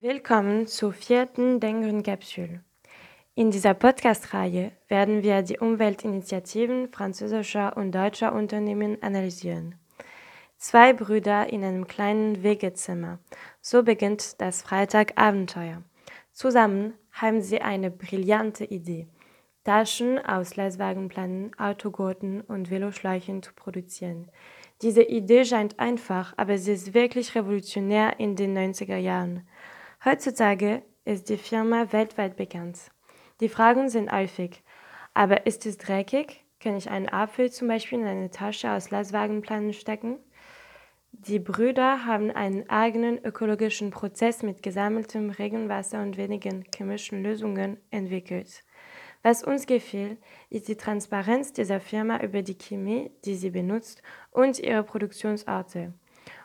Willkommen zur vierten Denken-Kapsel. In dieser Podcast-Reihe werden wir die Umweltinitiativen französischer und deutscher Unternehmen analysieren. Zwei Brüder in einem kleinen Wegezimmer. So beginnt das Freitagabenteuer. Zusammen haben sie eine brillante Idee. Taschen aus Lastwagenplanen, Autogurten und Veloschläuchen zu produzieren. Diese Idee scheint einfach, aber sie ist wirklich revolutionär in den 90er Jahren. Heutzutage ist die Firma weltweit bekannt. Die Fragen sind häufig. Aber ist es dreckig? Kann ich einen Apfel zum Beispiel in eine Tasche aus Lastwagenplanen stecken? Die Brüder haben einen eigenen ökologischen Prozess mit gesammeltem Regenwasser und wenigen chemischen Lösungen entwickelt. Was uns gefiel, ist die Transparenz dieser Firma über die Chemie, die sie benutzt, und ihre Produktionsorte.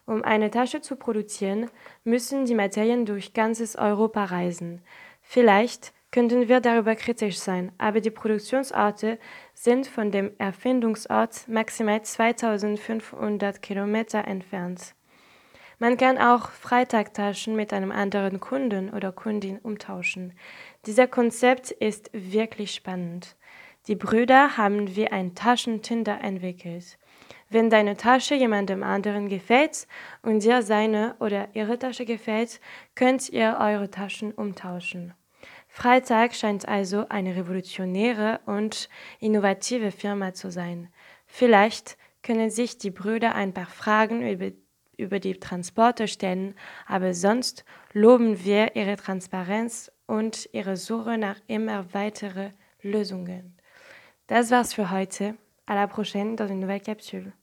Um eine Tasche zu produzieren, müssen die Materien durch ganzes Europa reisen. Vielleicht könnten wir darüber kritisch sein, aber die Produktionsorte sind von dem Erfindungsort maximal 2500 Kilometer entfernt. Man kann auch Freitagtaschen mit einem anderen Kunden oder Kundin umtauschen. Dieser Konzept ist wirklich spannend. Die Brüder haben wie ein Taschentinder entwickelt. Wenn deine Tasche jemandem anderen gefällt und dir seine oder ihre Tasche gefällt, könnt ihr eure Taschen umtauschen. Freitag scheint also eine revolutionäre und innovative Firma zu sein. Vielleicht können sich die Brüder ein paar Fragen über, über die Transporte stellen, aber sonst loben wir ihre Transparenz und ihre Suche nach immer weitere Lösungen. Das war's für heute. À la prochaine dans une nouvelle capsule.